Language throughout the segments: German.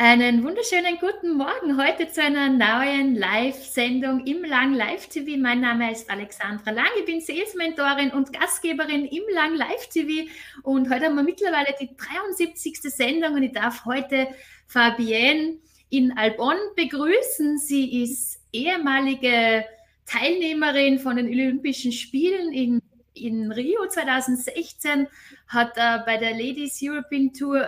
Einen wunderschönen guten Morgen heute zu einer neuen Live-Sendung im Lang Live TV. Mein Name ist Alexandra Lang, ich bin Sales-Mentorin und Gastgeberin im Lang Live TV und heute haben wir mittlerweile die 73. Sendung und ich darf heute Fabienne in Albon begrüßen. Sie ist ehemalige Teilnehmerin von den Olympischen Spielen in, in Rio 2016, hat äh, bei der Ladies European Tour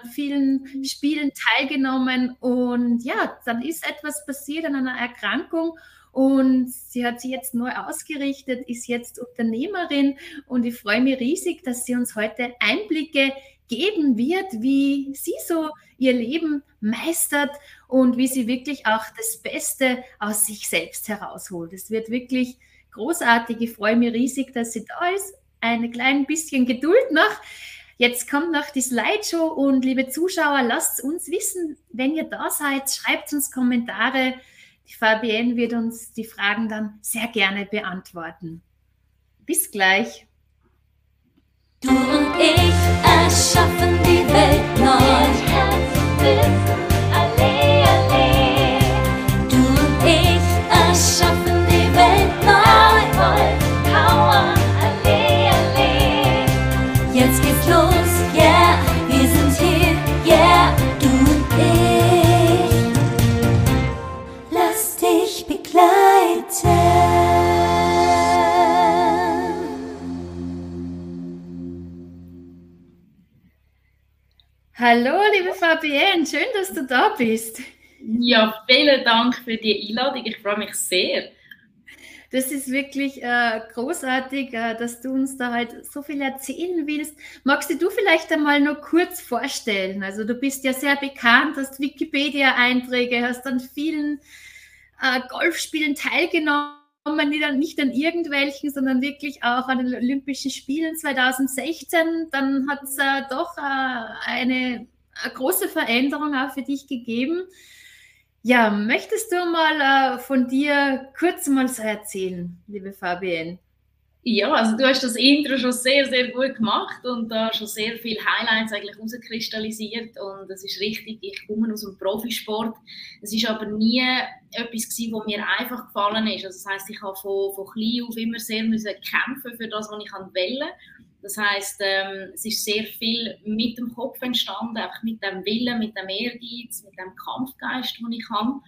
an vielen Spielen teilgenommen und ja, dann ist etwas passiert an einer Erkrankung und sie hat sich jetzt neu ausgerichtet, ist jetzt Unternehmerin und ich freue mich riesig, dass sie uns heute Einblicke geben wird, wie sie so ihr Leben meistert und wie sie wirklich auch das Beste aus sich selbst herausholt. Es wird wirklich großartig. Ich freue mich riesig, dass sie da ist. Ein klein bisschen Geduld noch. Jetzt kommt noch die Slideshow und liebe Zuschauer, lasst uns wissen, wenn ihr da seid, schreibt uns Kommentare. Die Fabienne wird uns die Fragen dann sehr gerne beantworten. Bis gleich. Du und ich erschaffen die Welt neu. Hallo, liebe Fabienne, schön, dass du da bist. Ja, vielen Dank für die Einladung. Ich freue mich sehr. Das ist wirklich äh, großartig, äh, dass du uns da halt so viel erzählen willst. Magst du vielleicht einmal nur kurz vorstellen? Also du bist ja sehr bekannt, hast Wikipedia-Einträge, hast an vielen äh, Golfspielen teilgenommen man nicht an irgendwelchen, sondern wirklich auch an den Olympischen Spielen 2016. Dann hat es äh, doch äh, eine, eine, große Veränderung auch für dich gegeben. Ja, möchtest du mal äh, von dir kurz mal so erzählen, liebe Fabienne? Ja, also du hast das Intro schon sehr, sehr gut gemacht und da schon sehr viele Highlights eigentlich herauskristallisiert und es ist richtig, ich komme aus dem Profisport. Es ist aber nie etwas gewesen, was mir einfach gefallen ist. Also das heißt, ich habe von, von klein auf immer sehr müssen kämpfen für das, was ich wählen Das heißt, ähm, es ist sehr viel mit dem Kopf entstanden, einfach mit dem Willen, mit dem Ehrgeiz, mit dem Kampfgeist, den ich habe.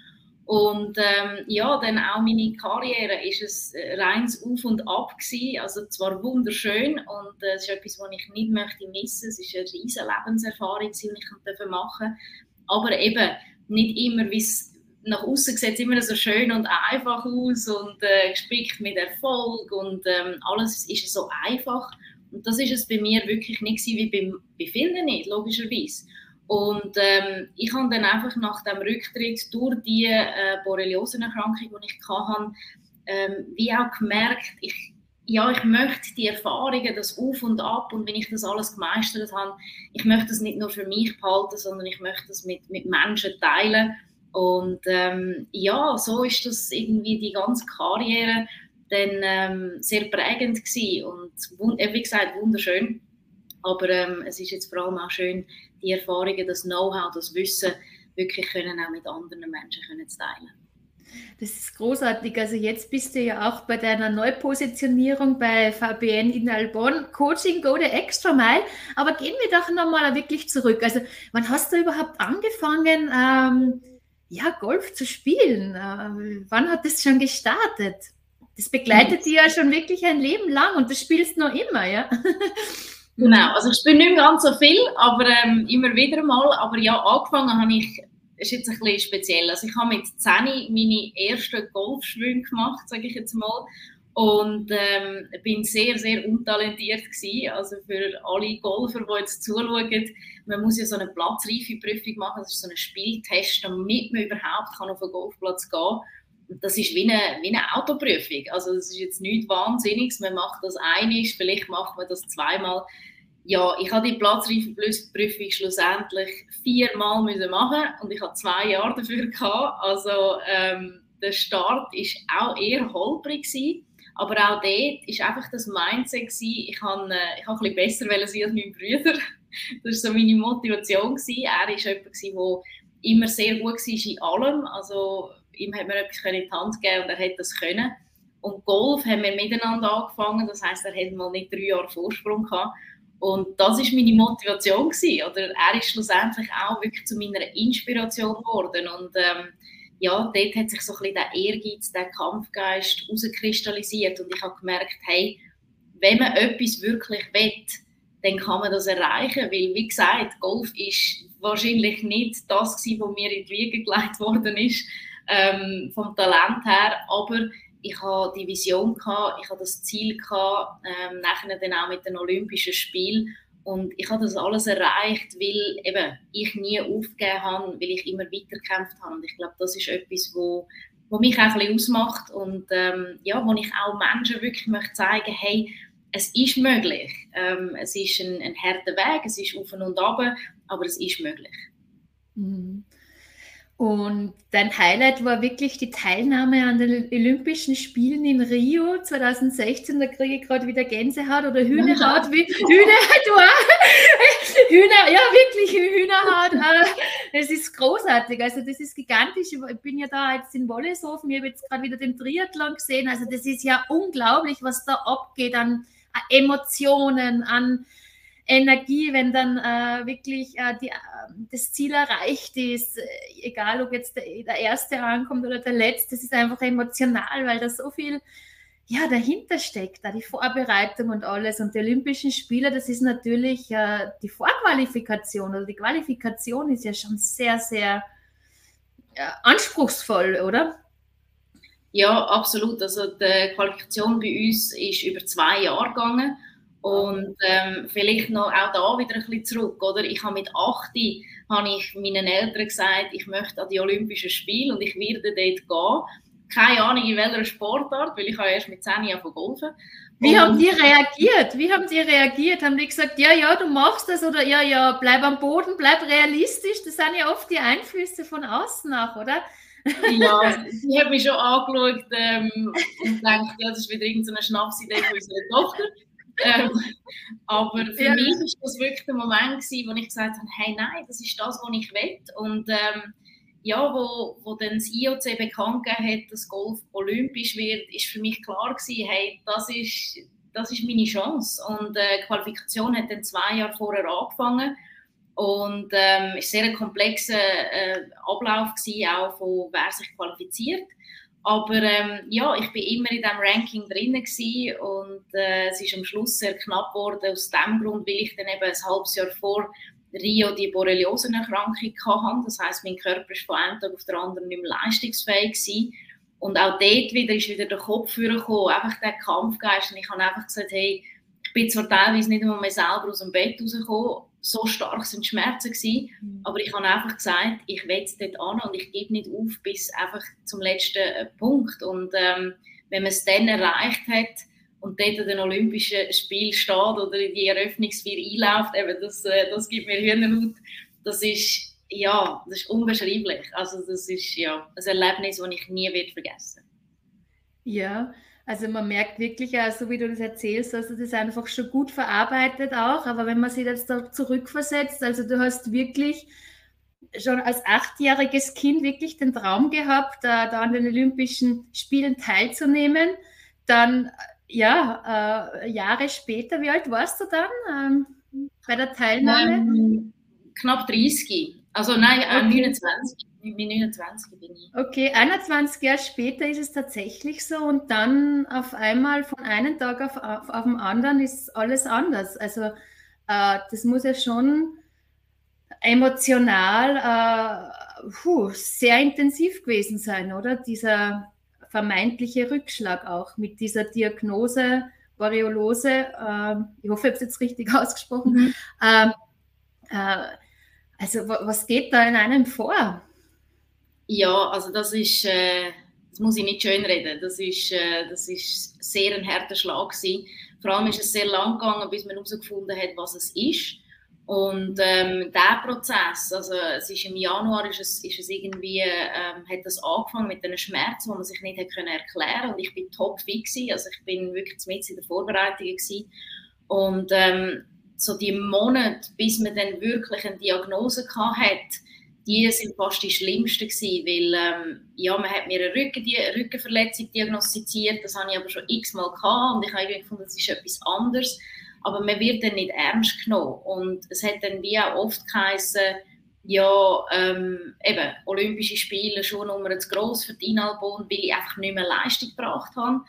Und ähm, ja, dann auch meine Karriere ist es äh, reins Auf und Ab gewesen. Also zwar wunderschön und äh, es ist etwas, was ich nicht möchte missen. Es ist eine riesige Lebenserfahrung, die ich machen. Aber eben nicht immer, wie es nach außen sieht, immer so schön und einfach aus und äh, gespickt mit Erfolg und ähm, alles ist so einfach. Und das ist es bei mir wirklich nicht wie bei, bei vielen nicht, logischerweise. Und ähm, ich habe dann einfach nach dem Rücktritt durch die äh, Borreliosenerkrankung, die ich hatte, ähm, wie auch gemerkt, ich, ja, ich möchte die Erfahrungen, das Auf und Ab und wenn ich das alles gemeistert habe, ich möchte das nicht nur für mich behalten, sondern ich möchte das mit, mit Menschen teilen. Und ähm, ja, so ist das irgendwie die ganze Karriere dann ähm, sehr prägend gewesen und wie gesagt wunderschön. Aber ähm, es ist jetzt vor allem auch schön, die Erfahrungen, das Know-how, das Wissen wirklich können auch mit anderen Menschen können teilen. Das ist großartig. Also jetzt bist du ja auch bei deiner Neupositionierung bei VBN in Albon. Coaching go the extra mile. Aber gehen wir doch nochmal wirklich zurück. Also wann hast du überhaupt angefangen, ähm, ja, Golf zu spielen? Äh, wann hat das schon gestartet? Das begleitet hm. dich ja schon wirklich ein Leben lang und du spielst noch immer, ja? Genau, also ich spiele nicht mehr ganz so viel, aber ähm, immer wieder mal. Aber ja, angefangen habe ich, ist jetzt ein bisschen speziell. Also ich habe mit 10 meine ersten Golfschwünge gemacht, sage ich jetzt mal. Und ähm, bin sehr, sehr untalentiert gewesen. Also für alle Golfer, die jetzt zuschauen, man muss ja so eine Platzreifeprüfung machen, das ist so ein Spieltest, damit man überhaupt kann auf einen Golfplatz gehen kann das ist wie eine, wie eine Autoprüfung. Also das ist jetzt nichts Wahnsinniges. Man macht das einmal, vielleicht macht man das zweimal. Ja, ich habe die Platzreifenprüfung schlussendlich viermal müssen machen und ich habe zwei Jahre dafür gehabt. Also ähm, der Start ist auch eher holprig gewesen, aber auch dort ist einfach das Mindset ich habe äh, ich ein bisschen besser sein als mein Bruder. Das war so meine Motivation. Er ist jemand der immer sehr gut war in allem. Also ihm hat man etwas in die Hand gegeben und er hat das können. Und Golf haben wir miteinander angefangen, das heißt, er hat mal nicht drei Jahre Vorsprung gehabt. Und das ist meine Motivation gewesen. Oder er ist schlussendlich auch wirklich zu meiner Inspiration geworden. Und ähm, ja, dort hat sich so ein bisschen der Ehrgeiz, der Kampfgeist herauskristallisiert. Und ich habe gemerkt, hey, wenn man etwas wirklich will, dann kann man das erreichen. Weil, wie gesagt, Golf ist wahrscheinlich nicht das was mir in die Wiege gelegt worden ist, ähm, vom Talent her. Aber ich habe die Vision gehabt, ich habe das Ziel gehabt, ähm, nachher dann auch mit den Olympischen Spielen. Und ich habe das alles erreicht, weil eben ich nie aufgegeben habe, weil ich immer weitergekämpft habe. Und ich glaube, das ist etwas, wo, wo mich auch ein bisschen ausmacht und ähm, ja, wo ich auch Menschen wirklich möchte zeigen, hey, es ist möglich. Ähm, es ist ein, ein harter Weg, es ist auf und ab, aber es ist möglich. Mhm. Und dein Highlight war wirklich die Teilnahme an den Olympischen Spielen in Rio 2016. Da kriege ich gerade wieder Gänsehaut oder Hühnerhaut. Wie, auch. Hühner, ja, wirklich Hühnerhaut. Äh, es ist großartig. Also, das ist gigantisch. Ich bin ja da jetzt in Wolleshofen. Ich habe jetzt gerade wieder den Triathlon gesehen. Also, das ist ja unglaublich, was da abgeht an Emotionen, an Energie, wenn dann äh, wirklich äh, die, äh, das Ziel erreicht ist, äh, egal ob jetzt der, der, Erste ankommt oder der Letzte, es ist einfach emotional, weil da so viel ja, dahinter steckt, da die Vorbereitung und alles. Und die Olympischen Spiele, das ist natürlich äh, die Vorqualifikation oder die Qualifikation ist ja schon sehr, sehr anspruchsvoll, oder? Ja, absolut. Also die Qualifikation bei uns ist über zwei Jahre gegangen und ähm, vielleicht noch auch da wieder ein bisschen zurück, oder? Ich habe mit 8 habe ich meinen Eltern gesagt, ich möchte an die Olympischen Spiele und ich werde dort gehen. Keine Ahnung in welcher Sportart, weil ich habe erst mit 10 Jahren golfen. Wie haben die reagiert? Wie haben die reagiert? Haben die gesagt, ja, ja, du machst das oder ja, ja, bleib am Boden, bleib realistisch? Das sind ja oft die Einflüsse von außen nach, oder? ja, sie hat mich schon angeschaut ähm, und gedacht, ja, das ist wieder irgendeine Schnapsidee von unserer Tochter ähm, aber für ja. mich war das wirklich der Moment, gewesen, wo ich gesagt habe, hey, nein, das ist das, was ich will. Und ähm, ja, wo, wo dann das IOC bekannt gegeben hat, dass Golf olympisch wird, ist für mich klar gewesen, hey, das ist, das ist meine Chance. Und äh, die Qualifikation hat dann zwei Jahre vorher angefangen. Und ähm, es war sehr ein komplexer äh, Ablauf gewesen, auch von wer sich qualifiziert. Aber ähm, ja, ich bin immer in diesem Ranking drin und äh, es ist am Schluss sehr knapp geworden aus dem Grund, weil ich dann eben ein halbes Jahr vor Rio die Borreliosenerkrankung hatte. Das heißt, mein Körper ist von einem Tag auf den anderen nicht mehr leistungsfähig gewesen. Und auch dort wieder ist wieder der Kopf gekommen, einfach der Kampfgeist. Und ich habe einfach gesagt, hey, ich bin zwar teilweise nicht einmal mehr selber aus dem Bett rausgekommen, so stark sind die Schmerzen gewesen, mhm. aber ich habe einfach gesagt, ich will es dort an und ich gebe nicht auf bis einfach zum letzten äh, Punkt und ähm, wenn man es dann erreicht hat und dort an den Olympischen Spielen steht oder in die Eröffnungsfeier einläuft, eben das, äh, das gibt mir Hühnerhaut, das ist ja, das ist unbeschreiblich. Also das ist ja ein Erlebnis, das ich nie wird vergessen. Ja, also man merkt wirklich, so wie du das erzählst, dass du das einfach schon gut verarbeitet auch. Aber wenn man sich jetzt da zurückversetzt, also du hast wirklich schon als achtjähriges Kind wirklich den Traum gehabt, da, da an den Olympischen Spielen teilzunehmen. Dann, ja, äh, Jahre später, wie alt warst du dann ähm, bei der Teilnahme? Ähm, knapp 30. Also nein, äh, okay. 29 mit 29 bin ich. Okay, 21 Jahre später ist es tatsächlich so und dann auf einmal von einem Tag auf, auf, auf den anderen ist alles anders. Also äh, das muss ja schon emotional äh, puh, sehr intensiv gewesen sein, oder? Dieser vermeintliche Rückschlag auch mit dieser Diagnose Boreolose. Äh, ich hoffe, ich habe es jetzt richtig ausgesprochen. Mhm. Ähm, äh, also was geht da in einem vor? Ja, also das ist, äh, das muss ich nicht schön reden. Das ist, äh, das ist sehr ein harter Schlag gewesen. Vor allem ist es sehr lang gegangen, bis man herausgefunden hat, was es ist. Und ähm, der Prozess, also es ist im Januar ist es, ist es irgendwie, ähm, hat das angefangen mit einem Schmerz, wo man sich nicht hat können erklären und ich bin top fit gewesen, also ich bin wirklich mit in der Vorbereitung gewesen. und ähm, so die Monate, bis man dann wirklich eine Diagnose hatte, die sind fast die schlimmsten gewesen, weil ähm, ja, man hat mir eine Rücken, die, Rückenverletzung diagnostiziert, das habe ich aber schon x-mal gehabt und ich habe gefunden, das ist etwas anderes, aber man wird dann nicht ernst genommen und es hat dann wie auch oft geheißen, ja, ähm, eben, Olympische Spiele schon Nummer zu gross für die Inalbon, weil ich einfach nicht mehr Leistung gebracht habe.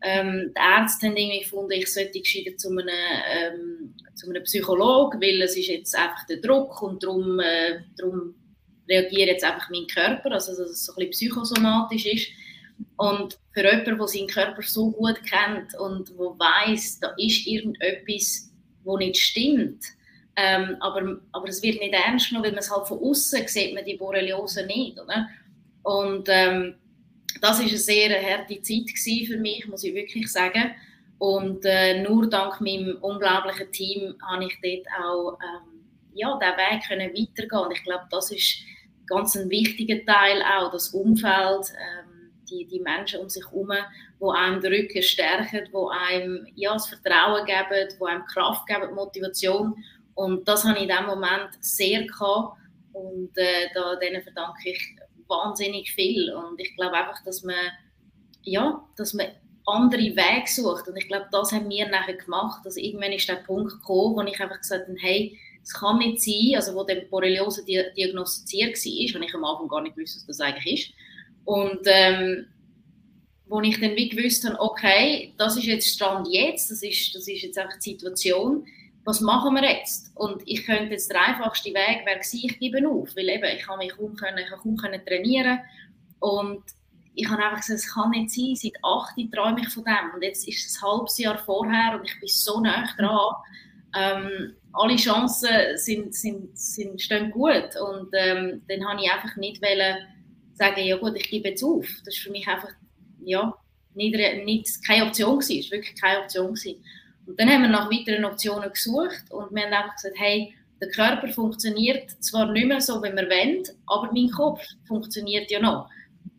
Ähm, die Ärzte haben irgendwie gefunden, ich sollte gescheiter zu einem, ähm, einem Psychologen, weil es ist jetzt einfach der Druck und darum, äh, darum reagiert jetzt einfach mein Körper, also dass es so ein bisschen psychosomatisch ist. Und für jemanden, der seinen Körper so gut kennt und der weiß, da ist irgendetwas, wo nicht stimmt, ähm, aber, aber es wird nicht ernst genommen, weil man es halt von außen sieht, man die Borreliose nicht, oder? Und ähm, das ist eine sehr harte Zeit für mich, muss ich wirklich sagen. Und äh, nur dank meinem unglaublichen Team habe ich dort auch ähm, ja, diesen Weg können weitergehen. Und ich glaube, das ist ganz ein wichtiger Teil auch, das Umfeld, ähm, die, die Menschen um sich herum, die einem den Rücken stärken, die einem ja, das Vertrauen geben, die einem Kraft geben, Motivation. Und das habe ich in diesem Moment sehr gehabt. Und äh, da, denen verdanke ich wahnsinnig viel. Und ich glaube einfach, dass man, ja, dass man andere Wege sucht. Und ich glaube, das haben wir nachher gemacht. Also irgendwann ist der Punkt gekommen, wo ich einfach gesagt habe, hey, es kann nicht sein, also wo der Borreliose diagnostiziert war, wenn ich am Anfang gar nicht wusste, was das eigentlich ist. Und ähm, wo ich dann wie gewusst habe, okay, das ist jetzt Stand jetzt, das ist, das ist jetzt einfach die Situation, was machen wir jetzt? Und ich könnte jetzt der einfachste Weg wäre ich gebe auf, weil eben, ich kann mich kaum, können, ich kaum können trainieren und ich habe einfach gesagt, es kann nicht sein, seit acht träume ich von dem und jetzt ist es ein halbes Jahr vorher und ich bin so nah dran. Ähm, alle Chancen sind, sind, sind, stehen gut und ähm, dann habe ich einfach nicht wollen sagen, ja gut, ich gebe jetzt auf. Das ist für mich einfach, ja, nicht, nicht, keine Option es war wirklich keine Option gewesen. Und dann haben wir nach weiteren Optionen gesucht und wir haben einfach gesagt, hey, der Körper funktioniert zwar nicht mehr so, wie wir wollen, aber mein Kopf funktioniert ja noch.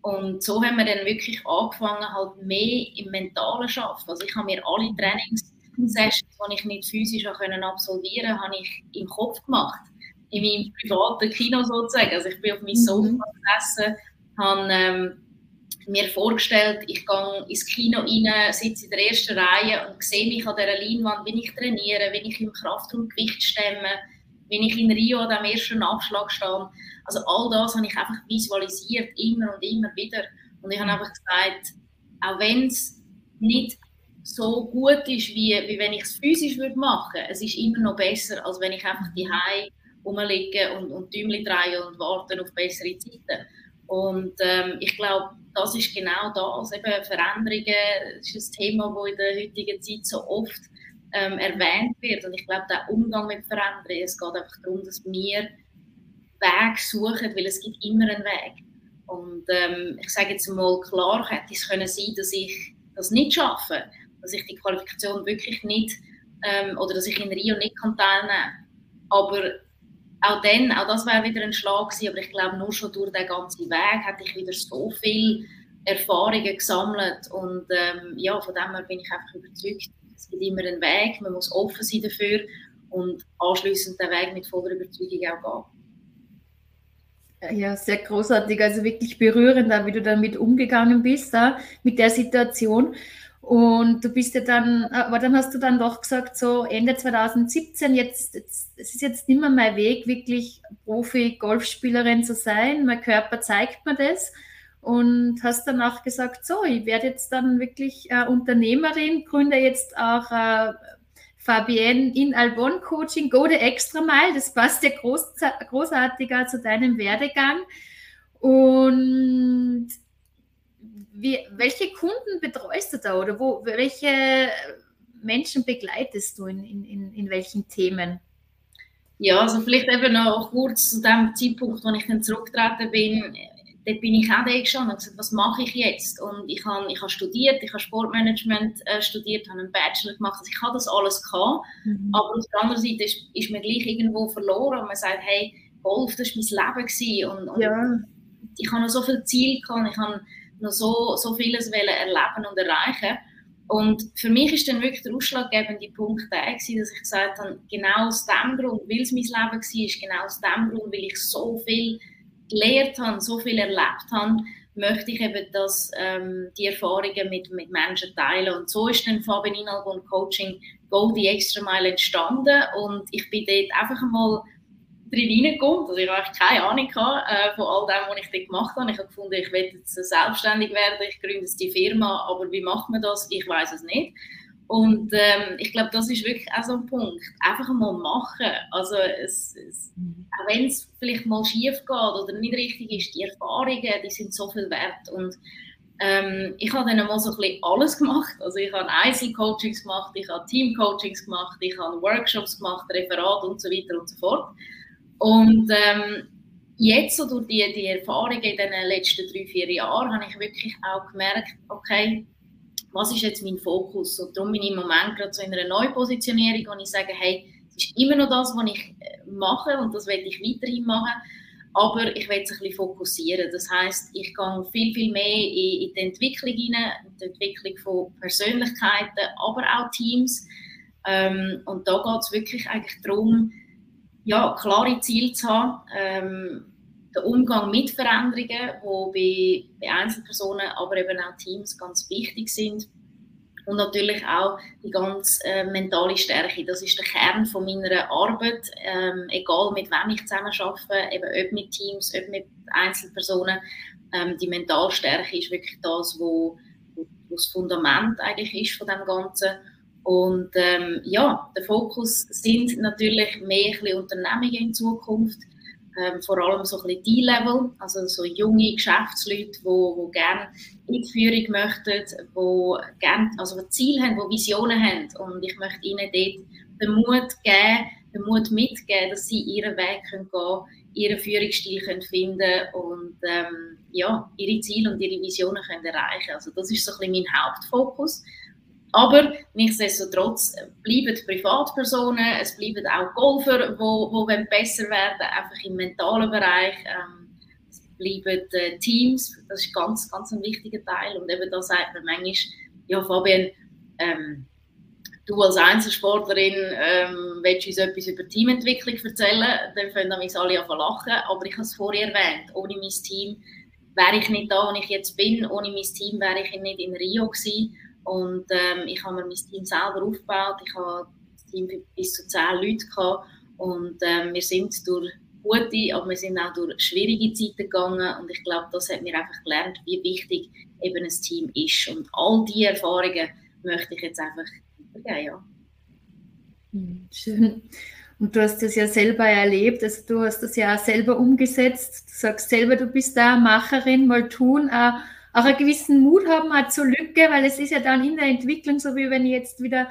Und so haben wir dann wirklich angefangen, halt mehr im Mentalen zu arbeiten. Also ich habe mir alle Trainingssessions, die ich nicht physisch absolvieren konnte, habe ich im Kopf gemacht. In meinem privaten Kino sozusagen. Also ich bin auf meinem Sofa mhm. gesessen, habe ähm, mir vorgestellt, ich gehe ins Kino rein, sitze in der ersten Reihe und sehe mich an dieser Leinwand, wie ich trainiere, wie ich im Kraftraum Gewicht stemme, wie ich in Rio an dem ersten Abschlag stehe. Also all das habe ich einfach visualisiert, immer und immer wieder. Und ich habe einfach gesagt, auch wenn es nicht so gut ist, wie, wie wenn ich es physisch würde machen würde, es ist immer noch besser, als wenn ich einfach die Hause rumliege und, und Däumchen drehe und warte auf bessere Zeiten. Und ähm, ich glaube, das ist genau das, eben Veränderungen, ist ein Thema, das in der heutigen Zeit so oft ähm, erwähnt wird. Und ich glaube, der Umgang mit Veränderungen, es geht einfach darum, dass wir Weg suchen, weil es gibt immer einen Weg. Und ähm, ich sage jetzt mal klar, hätte es können sein, dass ich das nicht schaffe, dass ich die Qualifikation wirklich nicht ähm, oder dass ich in Rio nicht kann teilnehmen. Aber auch dann, auch das wäre wieder ein Schlag gewesen, aber ich glaube, nur schon durch den ganzen Weg hätte ich wieder so viel Erfahrungen gesammelt und ähm, ja, von dem her bin ich einfach überzeugt, es gibt immer einen Weg, man muss offen sein dafür und anschließend den Weg mit voller Überzeugung auch gehen. Ja, sehr großartig, also wirklich berührend, wie du damit umgegangen bist, da, mit der Situation. Und du bist ja dann, aber dann hast du dann doch gesagt, so Ende 2017, jetzt, jetzt es ist jetzt nicht mehr mein Weg, wirklich Profi-Golfspielerin zu sein. Mein Körper zeigt mir das. Und hast danach gesagt, so, ich werde jetzt dann wirklich äh, Unternehmerin, gründe jetzt auch äh, Fabienne in Albon Coaching, go the extra mile, das passt ja groß, großartiger zu deinem Werdegang. Und wie, welche Kunden betreust du da oder wo, welche Menschen begleitest du in, in, in welchen Themen? Ja, also vielleicht eben noch kurz zu dem Zeitpunkt, wo ich dann zurückgetreten bin, dort bin ich auch da gestanden und gesagt, was mache ich jetzt? Und ich habe, ich habe studiert, ich habe Sportmanagement äh, studiert, habe einen Bachelor gemacht, also ich habe das alles gehabt, mhm. aber auf der anderen Seite ist, ist man gleich irgendwo verloren und man sagt, hey, Golf, das war mein Leben und, und ja. ich habe noch so viel Ziel gehabt, ich habe noch so, so vieles erleben und erreichen. Und für mich ist dann wirklich der ausschlaggebende Punkt der, dass ich gesagt habe, genau aus dem Grund, weil es mein Leben war, genau aus dem Grund, weil ich so viel gelernt habe, so viel erlebt habe, möchte ich eben, dass ähm, die Erfahrungen mit, mit Menschen teilen. Und so ist dann Fabian Inalgon Coaching Go die Extra Mile entstanden und ich bin dort einfach einmal drin reingekommen. Also ich habe keine Ahnung gehabt, äh, von all dem, was ich dort gemacht habe. Ich habe gefunden, ich will jetzt selbstständig werden, ich gründe jetzt die Firma, aber wie macht man das? Ich weiß es nicht. Und ähm, ich glaube, das ist wirklich auch so ein Punkt. Einfach mal machen. Also es, es, auch wenn es vielleicht mal schief geht oder nicht richtig ist, die Erfahrungen, die sind so viel wert. Und ähm, ich habe dann mal so ein bisschen alles gemacht. Also ich habe Einzelcoachings gemacht, ich habe Teamcoachings gemacht, ich habe Workshops gemacht, Referat und so weiter und so fort. Und ähm, jetzt so durch die, die Erfahrungen in den letzten drei, vier Jahren habe ich wirklich auch gemerkt, okay, was ist jetzt mein Fokus? Und darum bin ich im Moment gerade so in einer Neupositionierung, wo ich sage, hey, es ist immer noch das, was ich äh, mache und das werde ich weiterhin machen aber ich will es ein bisschen fokussieren. Das heißt, ich gehe viel, viel mehr in, in die Entwicklung hinein, in die Entwicklung von Persönlichkeiten, aber auch Teams. Ähm, und da geht es wirklich eigentlich darum, ja, klare Ziele zu haben, ähm, der Umgang mit Veränderungen, die bei, bei Einzelpersonen, aber eben auch Teams ganz wichtig sind und natürlich auch die ganz äh, mentale Stärke. Das ist der Kern von meiner Arbeit, ähm, egal mit wem ich zusammen arbeite, eben ob mit Teams, ob mit Einzelpersonen. Ähm, die Mentalstärke ist wirklich das, wo, wo, das Fundament eigentlich ist von dem Ganzen. Und ähm, ja, der Fokus sind natürlich mehr Unternehmungen in Zukunft ähm, vor allem so ein D-Level, also so junge Geschäftsleute, die wo, wo gerne in die Führung möchten, die gerne, also die Ziele haben, die Visionen haben und ich möchte ihnen dort den Mut geben, den Mut mitgeben, dass sie ihren Weg können gehen ihren Führungsstil können finden und ähm, ja, ihre Ziele und ihre Visionen können erreichen. Also das ist so ein bisschen mein Hauptfokus. Aber nichtsdestotrotz bleiben Privatpersonen, es bleiben auch Golfer, wo, wo besser werden, einfach im mentalen Bereich. Ähm, es bleiben äh, Teams, das ist ganz, ganz ein wichtiger Teil. Und eben da sagt man manchmal, ja Fabian, ähm, du als Einzelsportlerin ähm, willst uns etwas über Teamentwicklung erzählen, dann können wir alle an lachen. Aber ich habe es vorher erwähnt, ohne mein Team wäre ich nicht da, wo ich jetzt bin. Ohne mein Team wäre ich nicht in Rio gewesen. Und ähm, ich habe mir mein Team selber aufgebaut. Ich habe das Team bis zu zehn Leute gehabt. Und ähm, wir sind durch gute, aber wir sind auch durch schwierige Zeiten gegangen. Und ich glaube, das hat mir einfach gelernt, wie wichtig eben ein Team ist. Und all diese Erfahrungen möchte ich jetzt einfach weitergeben. Ja. Hm, schön. Und du hast das ja selber erlebt, also du hast das ja selber umgesetzt. Du sagst selber, du bist da Macherin, mal tun. Auch auch einen gewissen Mut haben auch zur Lücke, weil es ist ja dann in der Entwicklung, so wie wenn ich jetzt wieder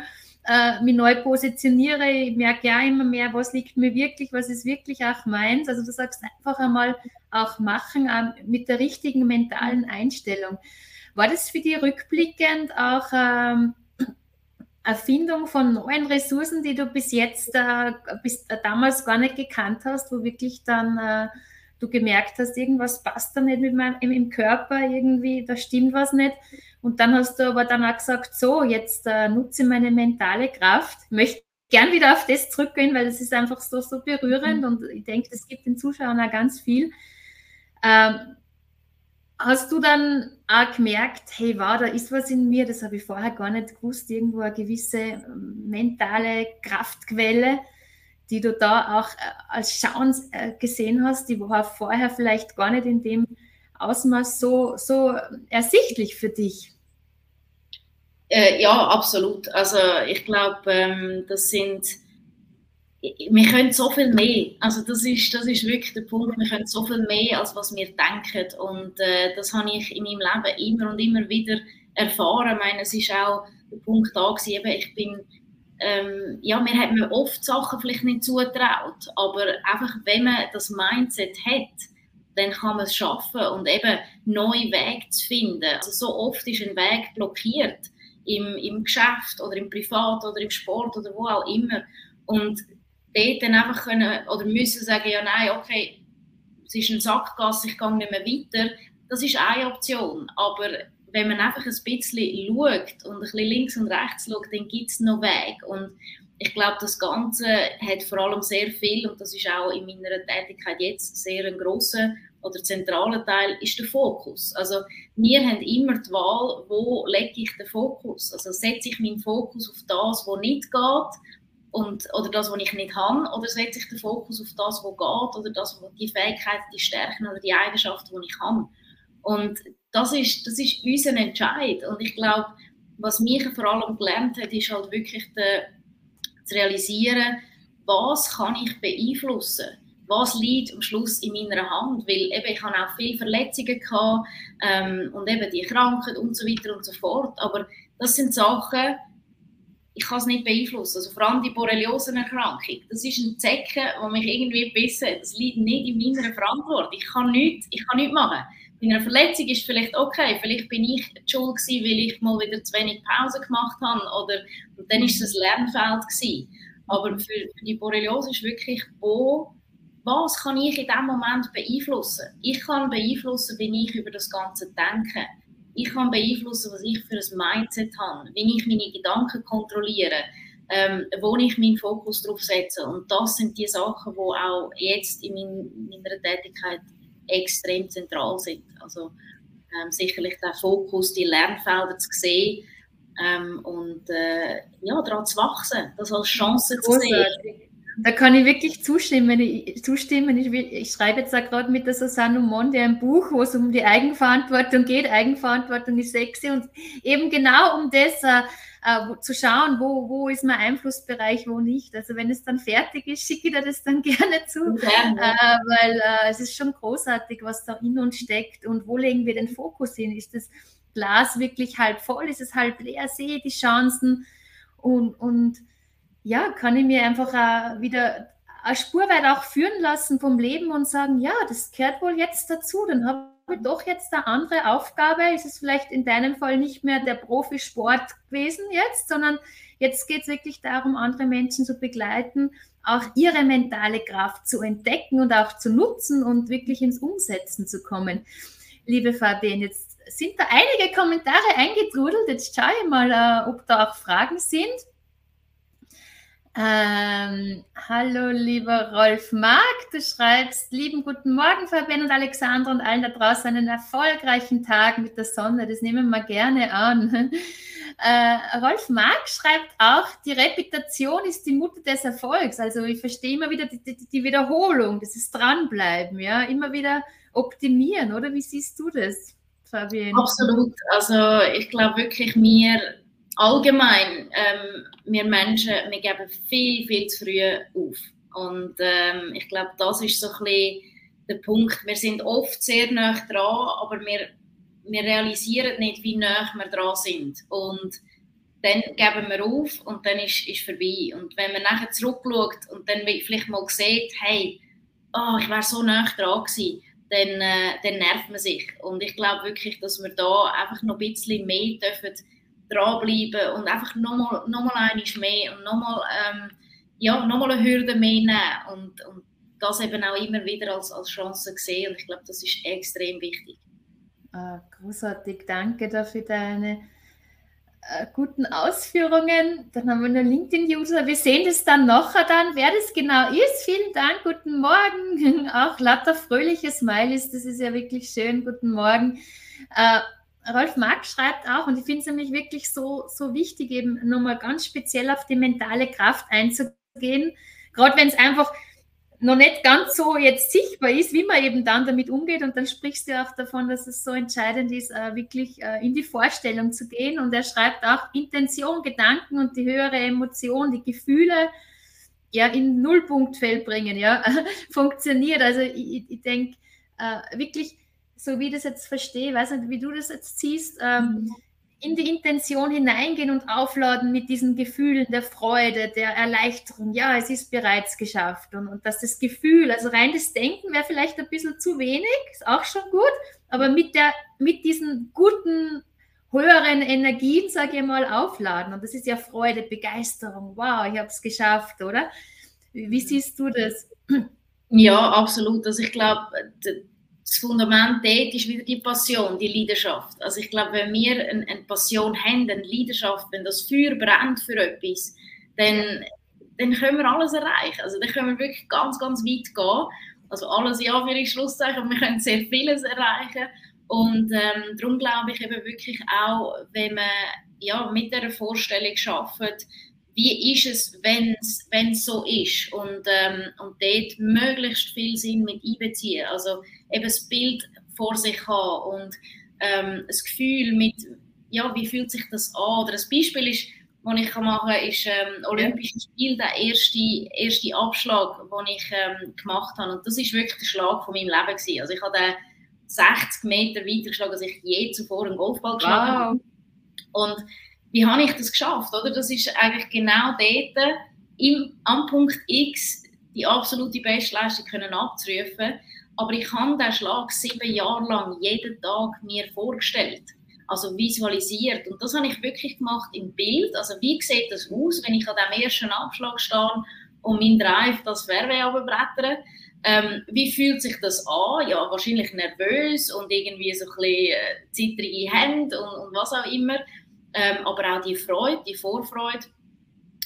äh, mich neu positioniere, ich merke ja immer mehr, was liegt mir wirklich, was ist wirklich auch meins. Also du sagst einfach einmal auch machen äh, mit der richtigen mentalen Einstellung. War das für dich rückblickend auch ähm, Erfindung von neuen Ressourcen, die du bis jetzt, äh, bis äh, damals gar nicht gekannt hast, wo wirklich dann äh, du gemerkt hast, irgendwas passt da nicht mit meinem, im Körper, irgendwie, da stimmt was nicht. Und dann hast du aber dann auch gesagt, so, jetzt äh, nutze meine mentale Kraft. Ich möchte gern wieder auf das zurückgehen, weil es ist einfach so, so berührend und ich denke, das gibt den Zuschauern auch ganz viel. Ähm, hast du dann auch gemerkt, hey, wow, da ist was in mir, das habe ich vorher gar nicht gewusst, irgendwo eine gewisse ähm, mentale Kraftquelle, die du da auch äh, als Chance äh, gesehen hast, die war vorher vielleicht gar nicht in dem Ausmaß so, so ersichtlich für dich? Äh, ja, absolut. Also ich glaube, ähm, das sind, wir können so viel mehr. Also das ist, das ist wirklich der Punkt, wir können so viel mehr, als was wir denken. Und äh, das habe ich in meinem Leben immer und immer wieder erfahren. Ich meine, es ist auch der Punkt da gewesen, eben, ich bin ähm, ja, mir hat mir oft Sachen vielleicht nicht zutraut, aber einfach, wenn man das Mindset hat, dann kann man es schaffen und eben neue Wege zu finden. Also so oft ist ein Weg blockiert im, im Geschäft oder im Privat oder im Sport oder wo auch immer und dort dann einfach können oder müssen sagen, ja nein, okay, es ist ein Sackgasse, ich gehe nicht mehr weiter, das ist eine Option, aber wenn man einfach ein bisschen schaut und ein bisschen links und rechts schaut, dann gibt es noch Weg. Und ich glaube, das Ganze hat vor allem sehr viel, und das ist auch in meiner Tätigkeit jetzt sehr ein grosser oder zentraler Teil, ist der Fokus. Also wir haben immer die Wahl, wo lege ich den Fokus. Also setze ich meinen Fokus auf das, was nicht geht, und, oder das, was ich nicht habe, oder setze ich den Fokus auf das, was geht, oder das, die Fähigkeiten, die Stärken oder die Eigenschaften, die ich habe. Und das ist, das ist unser Entscheid. Und ich glaube, was mich vor allem gelernt hat, ist halt wirklich de, zu realisieren, was kann ich beeinflussen? Was liegt am Schluss in meiner Hand? Weil eben, ich habe auch viele Verletzungen gehabt ähm, und eben die Krankheit und so weiter und so fort. Aber das sind Sachen, ich kann es nicht beeinflussen. Also vor allem die Borreliosenerkrankung, das ist ein Zecken, der mich irgendwie bissen. Das liegt nicht in meiner Verantwortung. Ich kann nichts, ich kann nichts machen. Bei einer Verletzung ist vielleicht okay, vielleicht bin ich schuld gewesen, weil ich mal wieder zu wenig Pause gemacht habe oder und dann ist es ein Lernfeld gewesen. Aber für, die Borreliose ist wirklich, wo, was kann ich in diesem Moment beeinflussen? Ich kann beeinflussen, wie ich über das Ganze denke. Ich kann beeinflussen, was ich für ein Mindset habe, wie ich meine Gedanken kontrolliere, ähm, wo ich meinen Fokus drauf setze. Und das sind die Sachen, die auch jetzt in meiner Tätigkeit extrem zentral sind. Also ähm, sicherlich der Fokus, die Lernfelder zu sehen ähm, und äh, ja, daran zu wachsen, das als Chance zu sehen. Da kann ich wirklich zustimmen. Ich, zustimmen. Ich, ich schreibe jetzt gerade mit der Susanne Monde ein Buch, wo es um die Eigenverantwortung geht. Eigenverantwortung ist sexy und eben genau um das äh, äh, zu schauen, wo, wo ist mein Einflussbereich, wo nicht. Also wenn es dann fertig ist, schicke ich dir das dann gerne zu, gerne. Äh, weil äh, es ist schon großartig, was da in uns steckt und wo legen wir den Fokus hin? Ist das Glas wirklich halb voll? Ist es halb leer? Sehe die Chancen? Und, und ja, kann ich mir einfach äh, wieder eine Spur weit auch führen lassen vom Leben und sagen, ja, das gehört wohl jetzt dazu, dann habe doch jetzt eine andere Aufgabe. Ist es vielleicht in deinem Fall nicht mehr der Profisport gewesen jetzt, sondern jetzt geht es wirklich darum, andere Menschen zu begleiten, auch ihre mentale Kraft zu entdecken und auch zu nutzen und wirklich ins Umsetzen zu kommen. Liebe Fabienne, jetzt sind da einige Kommentare eingetrudelt. Jetzt schaue ich mal, äh, ob da auch Fragen sind. Ähm, hallo, lieber Rolf Mark, du schreibst, lieben guten Morgen, Fabian und Alexandra und allen da draußen einen erfolgreichen Tag mit der Sonne, das nehmen wir gerne an. Äh, Rolf Mark schreibt auch, die Reputation ist die Mutter des Erfolgs. Also ich verstehe immer wieder die, die, die Wiederholung, das ist dranbleiben, ja, immer wieder optimieren, oder? Wie siehst du das, Fabian? Absolut. Also ich glaube wirklich, wir allgemein, ähm, wir Menschen, wir geben viel, viel zu früh auf. Und ähm, ich glaube, das ist so ein bisschen der Punkt. Wir sind oft sehr nah dran, aber wir, wir realisieren nicht, wie nah wir dran sind. Und dann geben wir auf und dann ist es vorbei. Und wenn man nachher zurückschaut und dann vielleicht mal sieht, hey, oh, ich wäre so nah dran gewesen, dann, äh, dann nervt man sich. Und ich glaube wirklich, dass wir da einfach noch ein bisschen mehr dürfen dranbleiben und einfach nochmal noch einiges mehr und nochmal ähm, ja, noch eine Hürde mehr nehmen und, und das eben auch immer wieder als, als Chance sehen. Und ich glaube, das ist extrem wichtig. Ah, großartig, danke dafür deine äh, guten Ausführungen. Dann haben wir eine LinkedIn-User. Wir sehen das dann nachher dann, wer das genau ist. Vielen Dank, guten Morgen. Auch lauter fröhliche Smileys, das ist ja wirklich schön. Guten Morgen. Äh, Rolf Marx schreibt auch, und ich finde es nämlich wirklich so, so wichtig, eben nochmal ganz speziell auf die mentale Kraft einzugehen, gerade wenn es einfach noch nicht ganz so jetzt sichtbar ist, wie man eben dann damit umgeht. Und dann sprichst du auch davon, dass es so entscheidend ist, äh, wirklich äh, in die Vorstellung zu gehen. Und er schreibt auch Intention, Gedanken und die höhere Emotion, die Gefühle ja in Nullpunktfeld bringen, ja, funktioniert. Also ich, ich denke äh, wirklich, so wie ich das jetzt verstehe, weiß nicht, wie du das jetzt siehst, ähm, mhm. in die Intention hineingehen und aufladen mit diesen Gefühlen der Freude, der Erleichterung. Ja, es ist bereits geschafft. Und, und dass das Gefühl, also rein das Denken wäre vielleicht ein bisschen zu wenig, ist auch schon gut, aber mit, der, mit diesen guten, höheren Energien, sage ich mal, aufladen. Und das ist ja Freude, Begeisterung. Wow, ich habe es geschafft, oder? Wie, wie siehst du das? Ja, absolut. Also ich glaube, das Fundament dort ist wieder die Passion, die Leidenschaft. Also ich glaube, wenn wir eine, eine Passion haben, eine Leidenschaft, wenn das Feuer brennt für etwas, dann, dann können wir alles erreichen. Also dann können wir wirklich ganz, ganz weit gehen. Also alles ja für Schlusszeichen, wir können sehr vieles erreichen. Und ähm, darum glaube ich eben wirklich auch, wenn man ja, mit der Vorstellung schafft, wie ist es, wenn es so ist und, ähm, und dort möglichst viel Sinn mit einbeziehen. Also eben das Bild vor sich haben und ähm, das Gefühl mit, ja, wie fühlt sich das an? Oder ein Beispiel ist, was ich machen kann, ist ähm, Olympische Spiel, der erste, erste Abschlag, den ich ähm, gemacht habe. Und das ist wirklich der Schlag von meinem Leben gewesen. Also ich habe den 60 Meter weiter geschlagen, als ich je zuvor einen Golfball geschlagen wow. habe. Und wie habe ich das geschafft? Oder? Das ist eigentlich genau dort, im, am Punkt X die absolute Bestleistung können abzurufen. Aber ich habe diesen Schlag sieben Jahre lang jeden Tag mir vorgestellt. Also visualisiert. Und das habe ich wirklich gemacht im Bild. Also wie sieht das aus, wenn ich an dem ersten Abschlag stehe und mein Drive das Fairway runterbrettere? Ähm, wie fühlt sich das an? Ja, wahrscheinlich nervös und irgendwie so ein bisschen äh, zittrige Hände und, und was auch immer ähm, aber auch die Freude, die Vorfreude.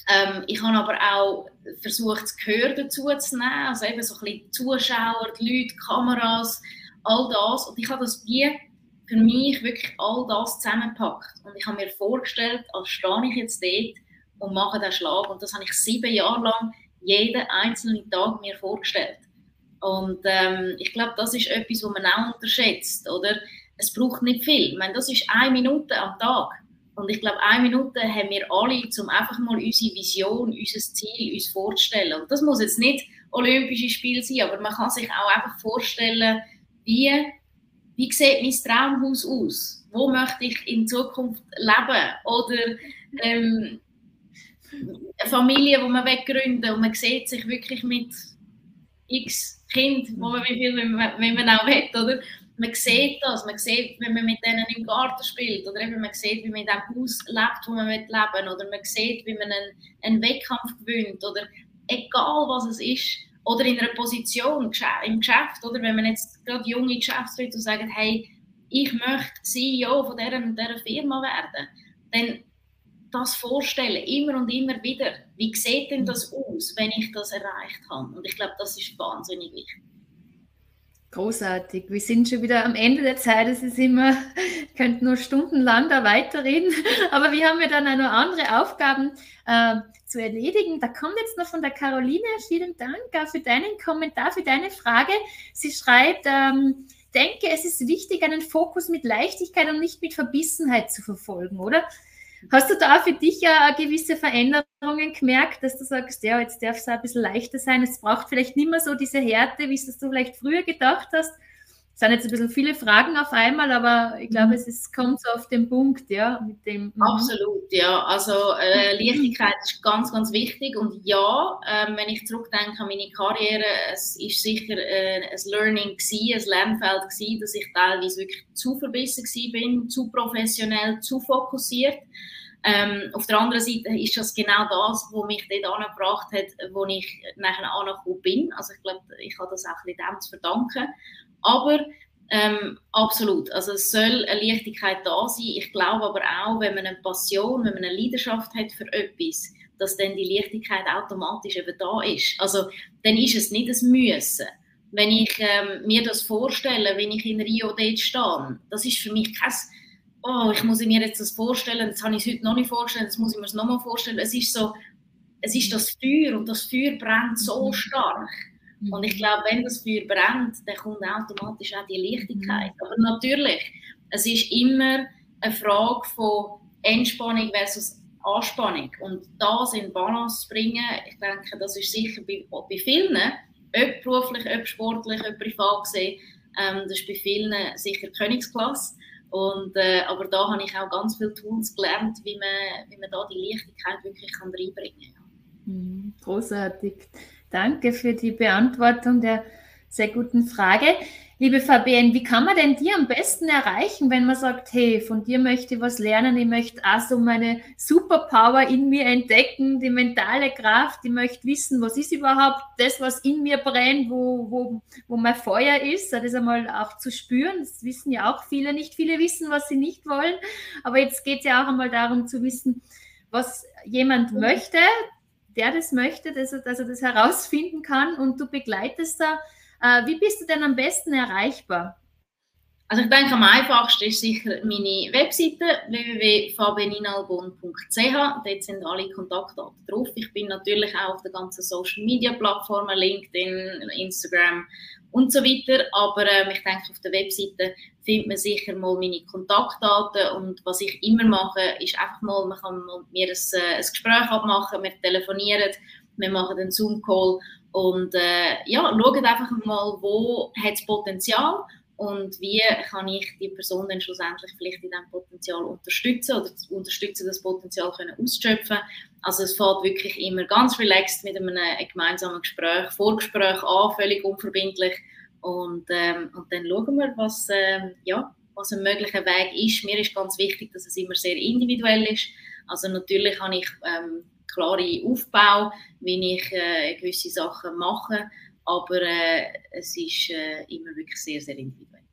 Ähm, ich habe aber auch versucht, das Gehör dazu zu nehmen, also eben so ein bisschen Zuschauer, die Leute, Kameras, all das. Und ich habe das wie für mich wirklich all das zusammengepackt. Und ich habe mir vorgestellt, als stehe ich jetzt dort und mache den Schlag. Und das habe ich sieben Jahre lang jeden einzelnen Tag mir vorgestellt. Und ähm, ich glaube, das ist etwas, was man auch unterschätzt, oder? Es braucht nicht viel. Ich meine, das ist eine Minute am Tag. Und ich glaube, eine Minute haben wir alle, um einfach mal unsere Vision, unser Ziel uns vorzustellen. Und das muss jetzt nicht Olympische Spiele sein, aber man kann sich auch einfach vorstellen, wie, wie sieht mein Traumhaus aus? Wo möchte ich in Zukunft leben? Oder ähm, eine Familie, die man gründen und man sieht sich wirklich mit x Kind, wo man wie viel, wenn man, wenn man auch will, oder? Man sieht das, man sieht, wenn man mit denen im Garten spielt oder eben man sieht, wie man in dem Haus lebt, wo man leben oder man sieht, wie man einen, einen Wettkampf gewinnt oder egal was es ist oder in einer Position im Geschäft oder wenn man jetzt gerade junge Geschäftsleute sagen, hey, ich möchte CEO von dieser dieser Firma werden, dann das vorstellen, immer und immer wieder. Wie sieht denn das aus, wenn ich das erreicht habe? Und ich glaube, das ist wahnsinnig wichtig. Großartig. Wir sind schon wieder am Ende der Zeit. Es ist immer, könnten nur stundenlang da weiterreden. Aber wir haben ja dann auch noch andere Aufgaben äh, zu erledigen. Da kommt jetzt noch von der Caroline. Vielen Dank für deinen Kommentar, für deine Frage. Sie schreibt, ähm, denke, es ist wichtig, einen Fokus mit Leichtigkeit und nicht mit Verbissenheit zu verfolgen, oder? Hast du da für dich ja gewisse Veränderungen gemerkt, dass du sagst, ja, jetzt darf es ein bisschen leichter sein, es braucht vielleicht nicht mehr so diese Härte, wie es du vielleicht früher gedacht hast? Es sind jetzt ein bisschen viele Fragen auf einmal, aber ich glaube, mhm. es ist, kommt so auf den Punkt, ja, mit dem. Mhm. Absolut, ja. Also äh, Leichtigkeit ist ganz, ganz wichtig und ja, äh, wenn ich zurückdenke an meine Karriere, es ist sicher äh, ein Learning gewesen, ein Lernfeld gewesen, dass ich teilweise wirklich zu verbissen bin, zu professionell, zu fokussiert. Ähm, auf der anderen Seite ist das genau das, was mich dort angebracht hat, wo ich nachher angekommen bin. Also ich glaube, ich habe das auch ein bisschen dem zu verdanken. Aber ähm, absolut, also es soll eine Leichtigkeit da sein. Ich glaube aber auch, wenn man eine Passion, wenn man eine Leidenschaft hat für etwas, dass dann die Leichtigkeit automatisch eben da ist. Also dann ist es nicht ein Müssen. Wenn ich ähm, mir das vorstelle, wenn ich in Rio dort stehe, das ist für mich kein oh, ich muss mir jetzt das vorstellen, das habe ich heute noch nicht vorstellen, das muss ich mir noch mal vorstellen. Es ist so, es ist das Feuer und das Feuer brennt so stark. Mhm. Und ich glaube, wenn das Feuer brennt, dann kommt automatisch auch die Leichtigkeit. Mhm. Aber natürlich, es ist immer eine Frage von Entspannung versus Anspannung. Und das in Balance zu bringen, ich denke, das ist sicher bei, bei vielen, ob beruflich, ob sportlich, ob privat gesehen, ähm, das ist bei vielen sicher Königsklasse. Und, äh, aber da habe ich auch ganz viele Tools gelernt, wie man, wie man da die Leichtigkeit wirklich kann reinbringen kann. Mhm, großartig. Danke für die Beantwortung der sehr guten Frage. Liebe Fabienne, wie kann man denn dir am besten erreichen, wenn man sagt, hey, von dir möchte ich was lernen, ich möchte auch so meine Superpower in mir entdecken, die mentale Kraft, ich möchte wissen, was ist überhaupt das, was in mir brennt, wo, wo, wo mein Feuer ist, das einmal auch zu spüren. Das wissen ja auch viele nicht. Viele wissen, was sie nicht wollen, aber jetzt geht es ja auch einmal darum zu wissen, was jemand möchte, der das möchte, dass er, dass er das herausfinden kann und du begleitest da. Äh, wie bist du denn am besten erreichbar? Also ich denke, am einfachsten ist sicher meine Webseite www.fabeninalbon.ch. Dort sind alle Kontaktdaten drauf. Ich bin natürlich auch auf den ganzen Social Media Plattformen, LinkedIn, Instagram und so weiter. Aber ähm, ich denke, auf der Webseite findet man sicher mal meine Kontaktdaten. Und was ich immer mache, ist einfach mal, man kann mit mir ein, äh, ein Gespräch abmachen, wir telefonieren, wir machen einen Zoom-Call und äh, ja, schauen einfach mal, wo hat Potenzial und wie kann ich die Person dann schlussendlich vielleicht in diesem Potenzial unterstützen oder unterstützen, das Potenzial können auszuschöpfen. Also es fällt wirklich immer ganz relaxed mit einem gemeinsamen Gespräch, Vorgespräch an, völlig unverbindlich und, ähm, und dann schauen wir, was, ähm, ja, was ein möglicher Weg ist. Mir ist ganz wichtig, dass es immer sehr individuell ist. Also natürlich habe ich ähm, klare Aufbau, wie ich äh, gewisse Sachen mache, aber äh, es ist äh, immer wirklich sehr, sehr individuell.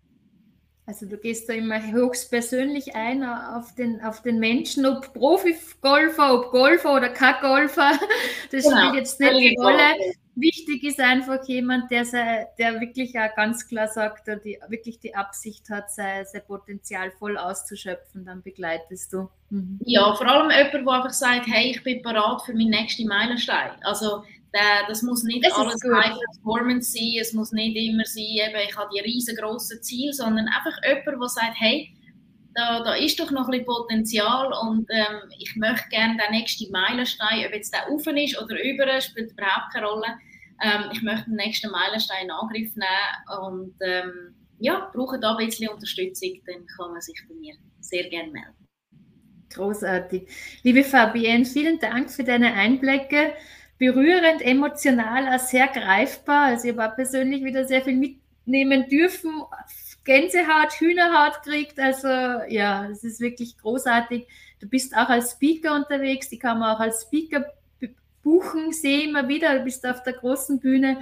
Also du gehst da immer höchstpersönlich ein auf den, auf den Menschen, ob Profi-Golfer, ob Golfer oder kein Golfer, das genau. spielt jetzt nicht die Rolle. Wichtig ist einfach jemand, der, sei, der wirklich auch ganz klar sagt, der die, wirklich die Absicht hat, sein, sein Potenzial voll auszuschöpfen, dann begleitest du. Mhm. Ja, vor allem jemand, der einfach sagt, hey, ich bin bereit für meinen nächsten Meilenstein. Also das muss nicht das alles High Performance sein, es muss nicht immer sein, eben, ich habe die riesengroßen Ziele, sondern einfach jemand, der sagt, hey, da, da ist doch noch ein bisschen Potenzial und ähm, ich möchte gerne den nächsten Meilenstein, ob jetzt der offen ist oder über, spielt überhaupt keine Rolle. Ähm, ich möchte den nächsten Meilenstein in Angriff nehmen und ähm, ja, brauche da ein bisschen Unterstützung, dann kann man sich bei mir sehr gerne melden. Großartig. Liebe Fabienne, vielen Dank für deine Einblicke berührend, emotional, auch sehr greifbar. Also ich habe persönlich wieder sehr viel mitnehmen dürfen. Gänsehaut, Hühnerhaut kriegt. Also ja, es ist wirklich großartig. Du bist auch als Speaker unterwegs. Die kann man auch als Speaker buchen, sehe immer wieder. Du bist auf der großen Bühne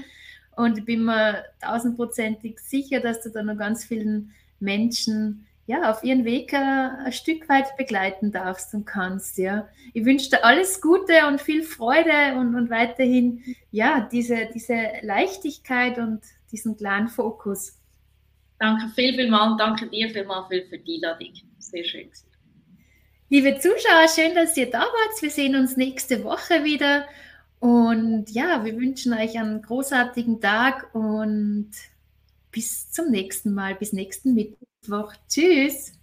und ich bin mir tausendprozentig sicher, dass du da noch ganz vielen Menschen ja, auf ihren Weg ein, ein, Stück weit begleiten darfst und kannst. Ja. Ich wünsche dir alles Gute und viel Freude und, und weiterhin ja, diese, diese Leichtigkeit und diesen klaren Fokus. Danke viel, viel mal und danke dir vielmals für, für die Einladung. Sehr schön. Liebe Zuschauer, schön, dass ihr da wart. Wir sehen uns nächste Woche wieder. Und ja, wir wünschen euch einen großartigen Tag und bis zum nächsten Mal, bis nächsten Mittwoch. Tschüss.